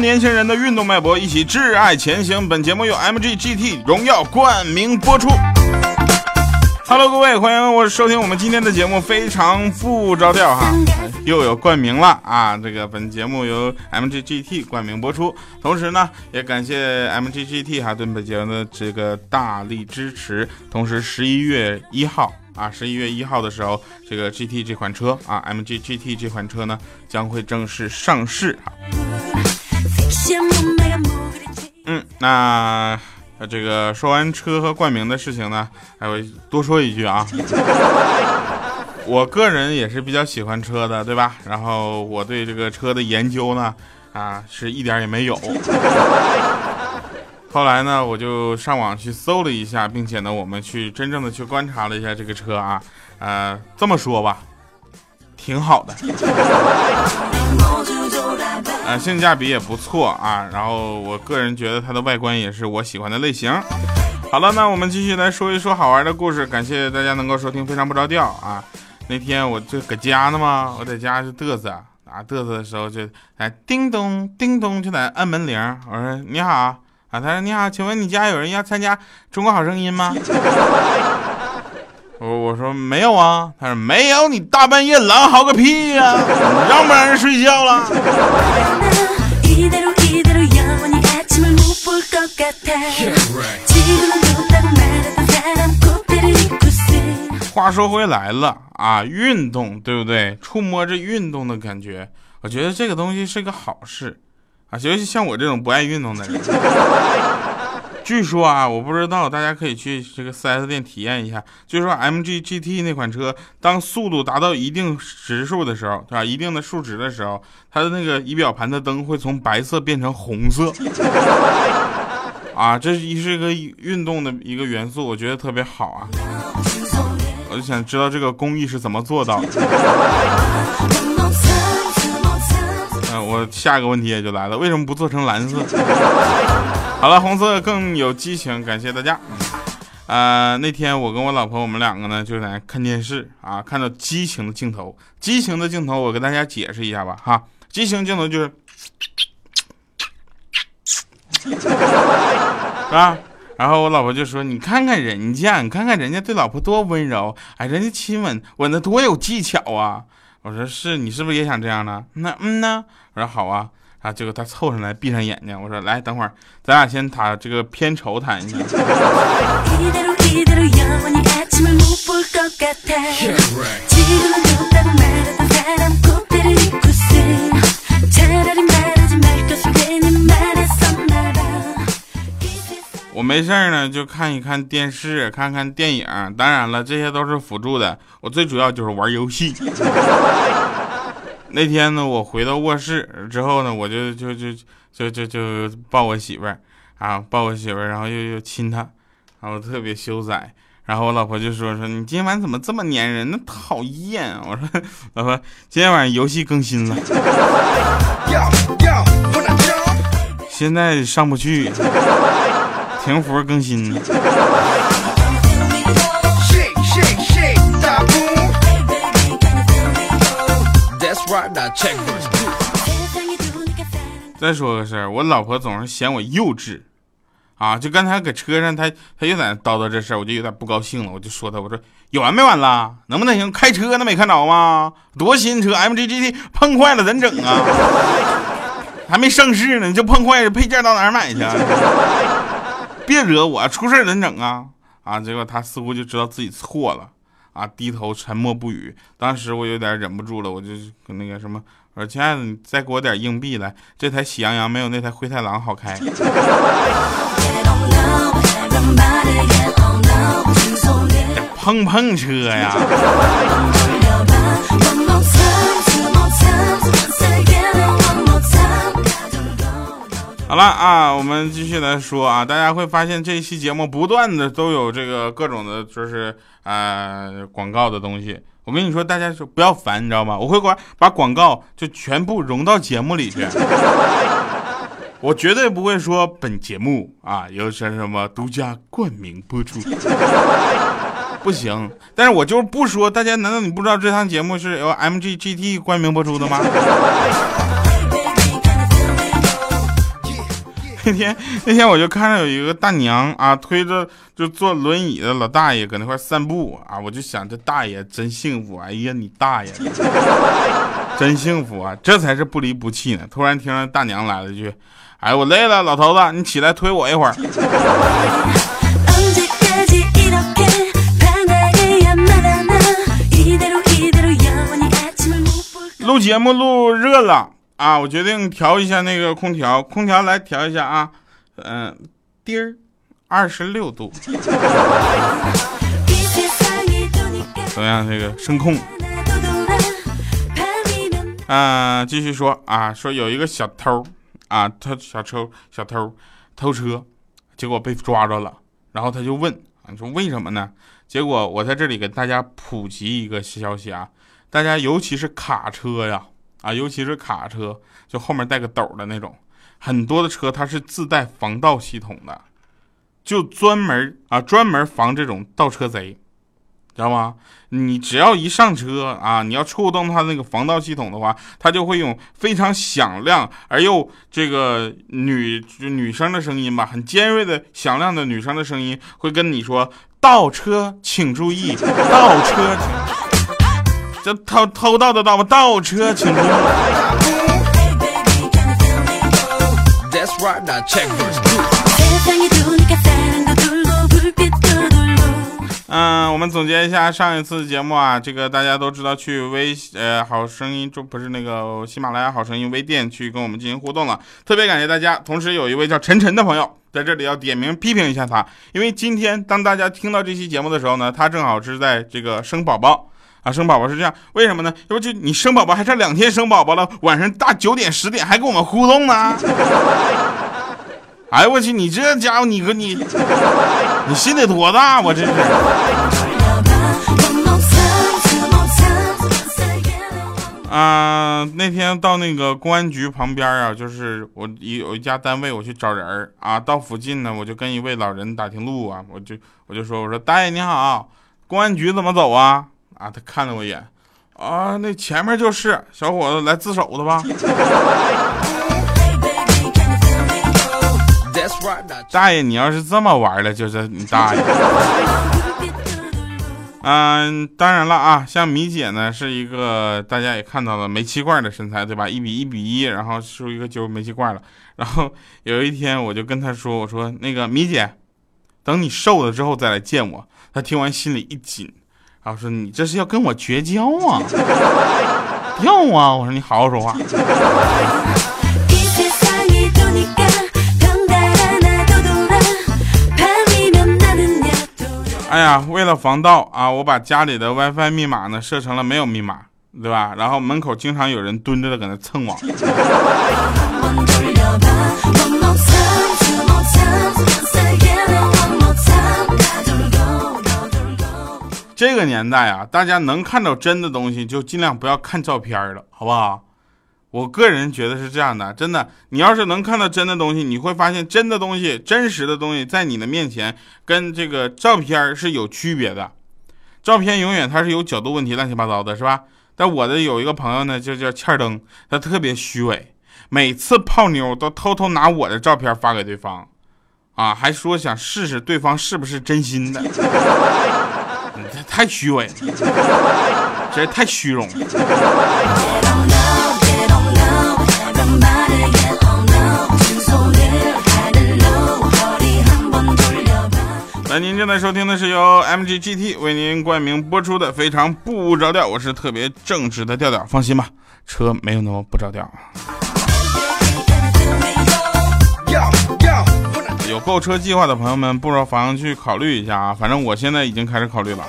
年轻人的运动脉搏，一起挚爱前行。本节目由 MG GT 荣耀冠名播出。Hello，各位，欢迎我收听我们今天的节目，非常不着调哈，又有冠名了啊！这个本节目由 MG GT 冠名播出，同时呢，也感谢 MG GT 哈对本节目的这个大力支持。同时，十一月一号啊，十一月一号的时候，这个 GT 这款车啊，MG GT 这款车呢将会正式上市哈。嗯，那这个说完车和冠名的事情呢，还会多说一句啊。我个人也是比较喜欢车的，对吧？然后我对这个车的研究呢，啊，是一点也没有。后来呢，我就上网去搜了一下，并且呢，我们去真正的去观察了一下这个车啊，呃，这么说吧，挺好的。啊，性价比也不错啊，然后我个人觉得它的外观也是我喜欢的类型。好了，那我们继续来说一说好玩的故事。感谢大家能够收听，非常不着调啊。那天我就搁家呢嘛，我在家就嘚瑟啊，嘚瑟的时候就哎叮咚叮咚就在按门铃。我说你好啊，他说你好，请问你家有人要参加中国好声音吗？我我说没有啊，他说没有，你大半夜狼嚎个屁呀，让不让人睡觉了？话说回来了啊，运动对不对？触摸着运动的感觉，我觉得这个东西是个好事啊，尤其像我这种不爱运动的人。据说啊，我不知道，大家可以去这个 4S 店体验一下。据说 MG GT 那款车，当速度达到一定时数的时候，对吧？一定的数值的时候，它的那个仪表盘的灯会从白色变成红色。啊，这是一是一个运动的一个元素，我觉得特别好啊。我就想知道这个工艺是怎么做到的。嗯，我下一个问题也就来了，为什么不做成蓝色？好了，红色更有激情，感谢大家。呃，那天我跟我老婆，我们两个呢就在看电视啊，看到激情的镜头，激情的镜头，我跟大家解释一下吧，哈，激情镜头就是，是吧？然后我老婆就说：“你看看人家，你看看人家对老婆多温柔，哎，人家亲吻吻的多有技巧啊！”我说：“是你是不是也想这样呢？”那嗯呢？我说：“好啊。”啊，结果他凑上来，闭上眼睛，我说：“来，等会儿，咱俩先谈这个片酬谈一下。”我没事呢，就看一看电视，看看电影。当然了，这些都是辅助的，我最主要就是玩游戏。那天呢，我回到卧室之后呢，我就就就就就就抱我媳妇儿啊，抱我媳妇儿，然后又又亲她，然后特别羞涩。然后我老婆就说说你今天晚上怎么这么粘人？那讨厌！我说 老婆，今天晚上游戏更新了，现在上不去，停服更新。That's right, I check t h i s 再说个事儿，我老婆总是嫌我幼稚，啊，就刚才搁车上，她她又在那叨叨这事儿，我就有点不高兴了，我就说她，我说有完没完了？能不能行？开车呢没看着吗？多新车，MG GT 碰坏了怎整啊？还没上市呢，你就碰坏了，配件到哪买去？别惹我，出事怎整啊？啊，结果她似乎就知道自己错了。啊！低头沉默不语。当时我有点忍不住了，我就跟那个什么，我说：“亲爱的，你再给我点硬币来。这台喜羊羊没有那台灰太狼好开。”碰碰车呀！好了啊，我们继续来说啊，大家会发现这一期节目不断的都有这个各种的，就是呃广告的东西。我跟你说，大家说不要烦，你知道吗？我会把把广告就全部融到节目里去。我绝对不会说本节目啊有什什么独家冠名播出，不行。但是我就是不说，大家难道你不知道这档节目是由 MGGT 冠名播出的吗？那天那天我就看到有一个大娘啊，推着就坐轮椅的老大爷搁那块散步啊，我就想这大爷真幸福，哎呀你大爷，真幸福啊，这才是不离不弃呢。突然听着大娘来了句。哎，我累了，老头子，你起来推我一会儿。录节目录热了啊，我决定调一下那个空调，空调来调一下啊，嗯，滴儿，二十六度。怎么样，这个声控？嗯，继续说啊，说有一个小偷。啊，他小偷小偷偷车，结果被抓着了。然后他就问啊，说为什么呢？结果我在这里给大家普及一个消息啊，大家尤其是卡车呀，啊，尤其是卡车，就后面带个斗的那种，很多的车它是自带防盗系统的，就专门啊专门防这种盗车贼。知道吗？你只要一上车啊，你要触动它那个防盗系统的话，它就会用非常响亮而又这个女女生的声音吧，很尖锐的响亮的女生的声音，会跟你说：“倒车请注意，倒车，请这偷偷盗的盗吗？倒车请注意。”嗯，我们总结一下上一次节目啊，这个大家都知道去微呃好声音就不是那个喜马拉雅好声音微店去跟我们进行互动了，特别感谢大家。同时有一位叫晨晨的朋友在这里要点名批评一下他，因为今天当大家听到这期节目的时候呢，他正好是在这个生宝宝啊，生宝宝是这样，为什么呢？要不就你生宝宝还差两天生宝宝了，晚上大九点十点还跟我们互动呢。哎我去，你这家伙，你个你，你心得多大？我这是。啊，那天到那个公安局旁边啊，就是我一有一家单位，我去找人儿啊。到附近呢，我就跟一位老人打听路啊，我就我就说，我说大爷你好，公安局怎么走啊？啊，他看了我一眼，啊，那前面就是，小伙子来自首的吧？大爷，你要是这么玩的，就是你大爷。嗯，当然了啊，像米姐呢，是一个大家也看到了煤气罐的身材，对吧？一比一比一，然后出一个揪煤气罐了。然后有一天，我就跟她说：“我说那个米姐，等你瘦了之后再来见我。”她听完心里一紧，然后说：“你这是要跟我绝交啊？要啊！”我说：“你好好说话。” 哎呀，为了防盗啊，我把家里的 WiFi 密码呢设成了没有密码，对吧？然后门口经常有人蹲着的搁那蹭网。这个年代啊，大家能看到真的东西就尽量不要看照片了，好不好？我个人觉得是这样的，真的，你要是能看到真的东西，你会发现真的东西、真实的东西在你的面前跟这个照片是有区别的。照片永远它是有角度问题、乱七八糟的，是吧？但我的有一个朋友呢，就叫欠灯，他特别虚伪，每次泡妞都偷偷拿我的照片发给对方，啊，还说想试试对方是不是真心的，太虚伪了，这太虚荣了。来您正在收听的是由 MGGT 为您冠名播出的《非常不着调》，我是特别正直的调调，放心吧，车没有那么不着调。有购车计划的朋友们，不妨去考虑一下啊，反正我现在已经开始考虑了。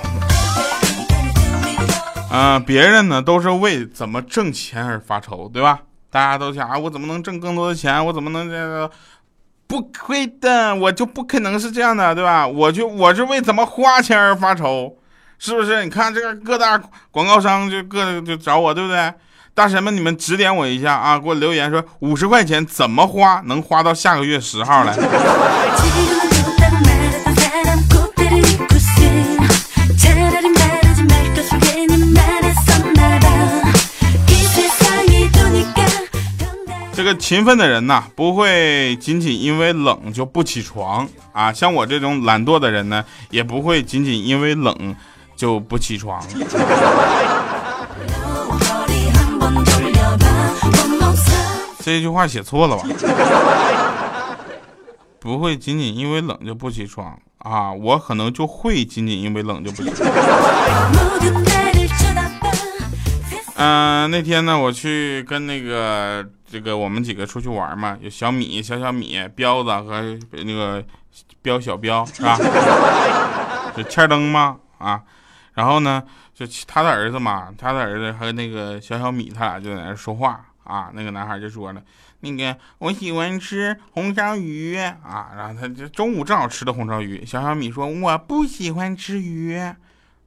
嗯，别人呢都是为怎么挣钱而发愁，对吧？大家都想啊，我怎么能挣更多的钱？我怎么能这个？不会的，我就不可能是这样的，对吧？我就我是为怎么花钱而发愁，是不是？你看这个各大广告商就各就找我，对不对？大神们，你们指点我一下啊！给我留言说五十块钱怎么花能花到下个月十号来？这个勤奋的人呐，不会仅仅因为冷就不起床啊！像我这种懒惰的人呢，也不会仅仅因为冷就不起床。这句话写错了吧？不会仅仅因为冷就不起床啊！我可能就会仅仅因为冷就不起床。嗯，那天呢，我去跟那个这个我们几个出去玩嘛，有小米、小小米、彪子和那个彪小彪是吧？就欠灯吗？啊，然后呢，就他的儿子嘛，他的儿子和那个小小米，他俩就在那说话。啊，那个男孩就说了，那个我喜欢吃红烧鱼啊，然后他就中午正好吃的红烧鱼。小小米说我不喜欢吃鱼，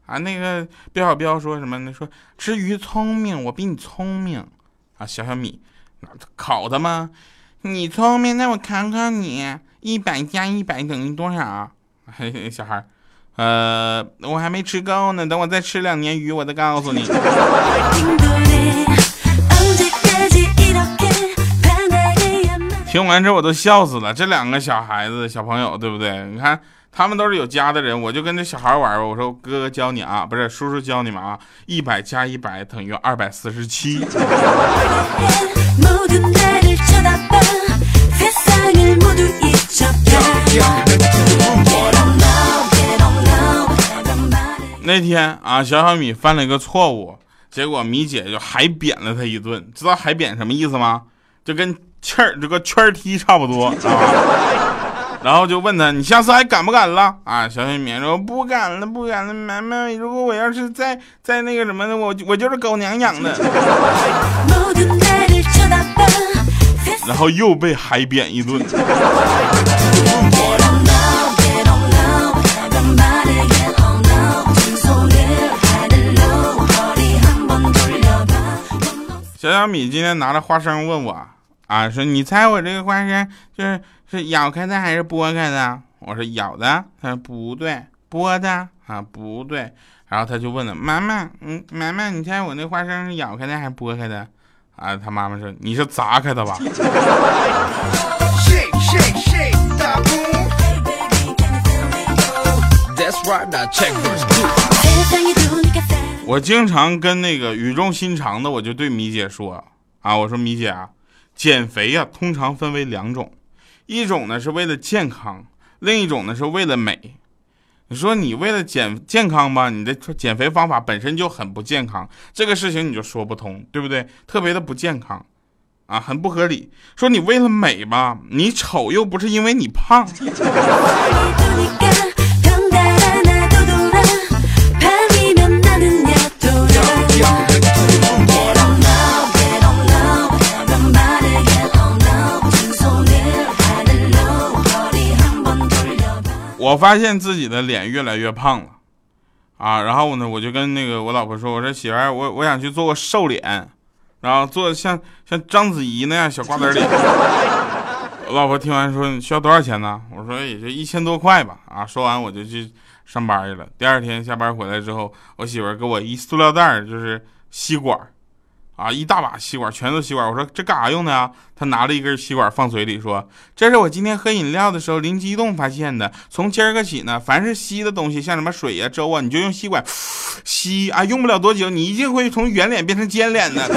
啊，那个彪小彪说什么呢？说吃鱼聪明，我比你聪明啊。小小米，那考的吗？你聪明，那我考考你，一百加一百等于多少？小孩，呃，我还没吃够呢，等我再吃两年鱼，我再告诉你。听完之后我都笑死了，这两个小孩子小朋友对不对？你看他们都是有家的人，我就跟这小孩玩吧我说哥哥教你啊，不是叔叔教你们啊，一百加一百等于二百四十七。那天啊，小小米犯了一个错误，结果米姐就海扁了他一顿。知道海扁什么意思吗？就跟。气儿这个圈踢差不多啊，然后就问他：“你下次还敢不敢了？”啊，小小米说：“不敢了，不敢了，妈妈，如果我要是再再那个什么的，我我就是狗娘养的。”然后又被海扁一顿。小小米今天拿着花生问我。啊，说你猜我这个花生就是是咬开的还是剥开的？我说咬的，他说不对，剥的啊不对。然后他就问了妈妈，嗯，妈妈，你猜我那花生是咬开的还是剥开的？啊，他妈妈说你是砸开的吧？我经常跟那个语重心长的，我就对米姐说啊，我说米姐啊。减肥呀，通常分为两种，一种呢是为了健康，另一种呢是为了美。你说你为了减健康吧，你的减肥方法本身就很不健康，这个事情你就说不通，对不对？特别的不健康，啊，很不合理。说你为了美吧，你丑又不是因为你胖。我发现自己的脸越来越胖了，啊，然后呢，我就跟那个我老婆说，我说媳妇儿，我我想去做个瘦脸，然后做像像章子怡那样小瓜子脸。我老婆听完说需要多少钱呢？我说也就一千多块吧。啊，说完我就去上班去了。第二天下班回来之后，我媳妇儿给我一塑料袋，就是吸管。啊，一大把吸管，全都吸管。我说这干啥用的呀？他拿了一根吸管放嘴里，说：“这是我今天喝饮料的时候灵机一动发现的。从今儿个起呢，凡是吸的东西，像什么水呀、粥啊，你就用吸管吸啊，用不了多久，你一定会从圆脸变成尖脸的。”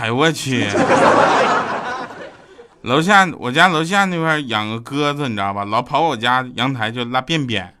哎，我去。楼下我家楼下那块养个鸽子，你知道吧？老跑我家阳台就拉便便，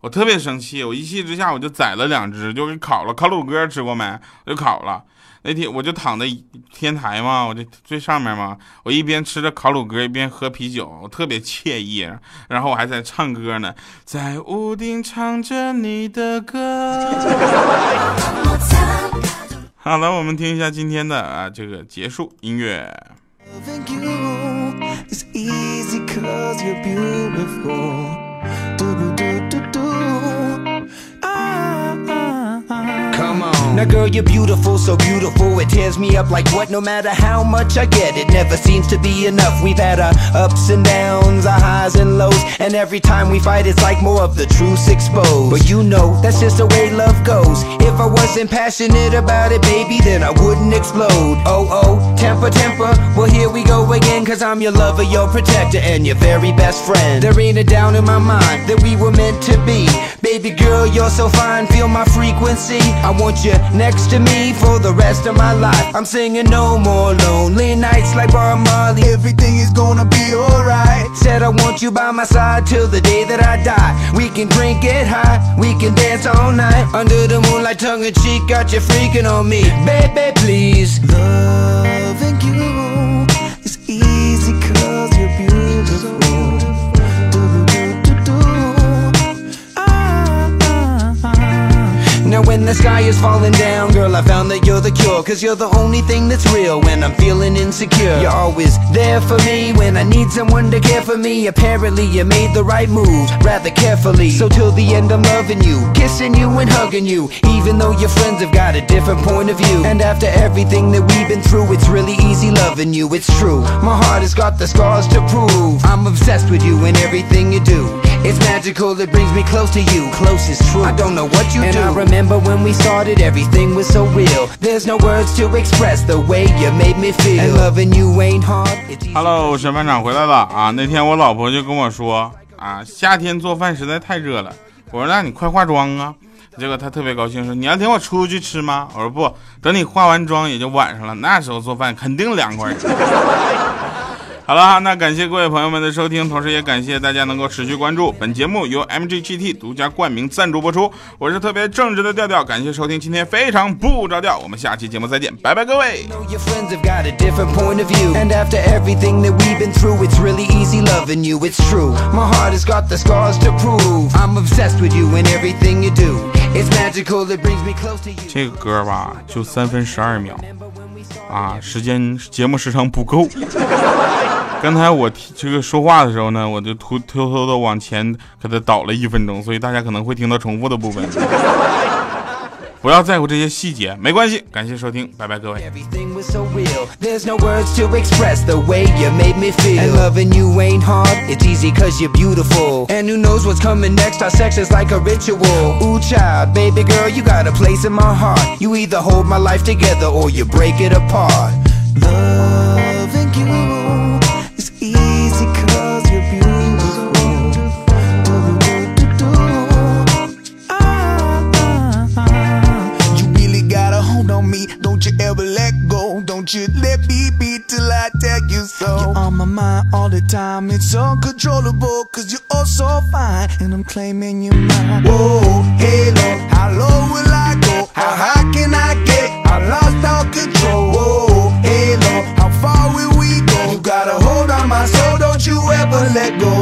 我特别生气。我一气之下我就宰了两只，就给烤了。烤乳鸽吃过没？我就烤了。那天我就躺在天台嘛，我就最上面嘛，我一边吃着烤乳鸽，一边喝啤酒，我特别惬意。然后我还在唱歌呢，在屋顶唱着你的歌。好了，我们听一下今天的啊这个结束音乐。you're beautiful. Now girl, you're beautiful, so beautiful. It tears me up like what, no matter how much I get It never seems to be enough. We've had our ups and downs, our highs and lows And every time we fight, it's like more of the truth exposed. But you know, that's just the way love goes. If I wasn't passionate about it, baby Then I wouldn't explode. Oh, oh, temper, temper. Well, here we go again Cause I'm your lover, your protector And your very best friend. There ain't a doubt in my mind That we were meant to be. Baby girl, you're so fine. Feel my frequency. I want you next to me for the rest of my life. I'm singing no more lonely nights like Bob Marley. Everything is gonna be alright. Said I want you by my side till the day that I die. We can drink, get high, we can dance all night under the moonlight, tongue in cheek. Got you freaking on me, baby, please. Loving Now when the sky is falling down, girl, I found that you're the cure. Cause you're the only thing that's real when I'm feeling insecure. You're always there for me when I need someone to care for me. Apparently you made the right move, rather carefully. So till the end I'm loving you, kissing you and hugging you Even though your friends have got a different point of view. And after everything that we've been through, it's really easy loving you, it's true. My heart has got the scars to prove. I'm obsessed with you and everything you do It's magical, it brings me close to you, close is true I don't know what you and do I remember when we started, everything was so real There's no words to express the way you made me feel And loving you ain't hard Hello，沈班长回来了啊！那天我老婆就跟我说啊，夏天做饭实在太热了。我说那你快化妆啊！结果她特别高兴说你要领我出去吃吗？我说不，等你化完妆也就晚上了，那时候做饭肯定凉快。好了，那感谢各位朋友们的收听，同时也感谢大家能够持续关注。本节目，由 MGGT 独家冠名赞助播出。我是特别正直的调调，感谢收听今天非常不着调，我们下期节目再见，拜拜各位。这个歌吧，就三分十二秒。啊，时间节目时长不够。刚才我这个说话的时候呢，我就偷偷偷的往前给他倒了一分钟，所以大家可能会听到重复的部分。不要在乎这些细节，没关系。感谢收听，拜拜各位。Don't you ever let go. Don't you let me be till I tell you so. You're on my mind all the time, it's uncontrollable. Cause you're all so fine, and I'm claiming you're mine. Whoa, how low will let go.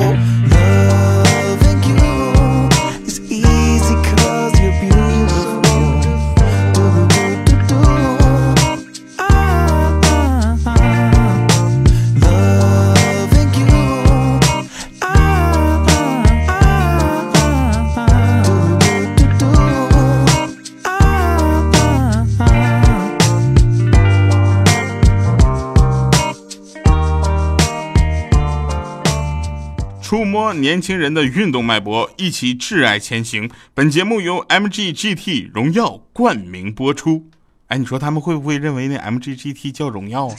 年轻人的运动脉搏，一起挚爱前行。本节目由 MG GT 荣耀冠名播出。哎，你说他们会不会认为那 MG GT 叫荣耀啊？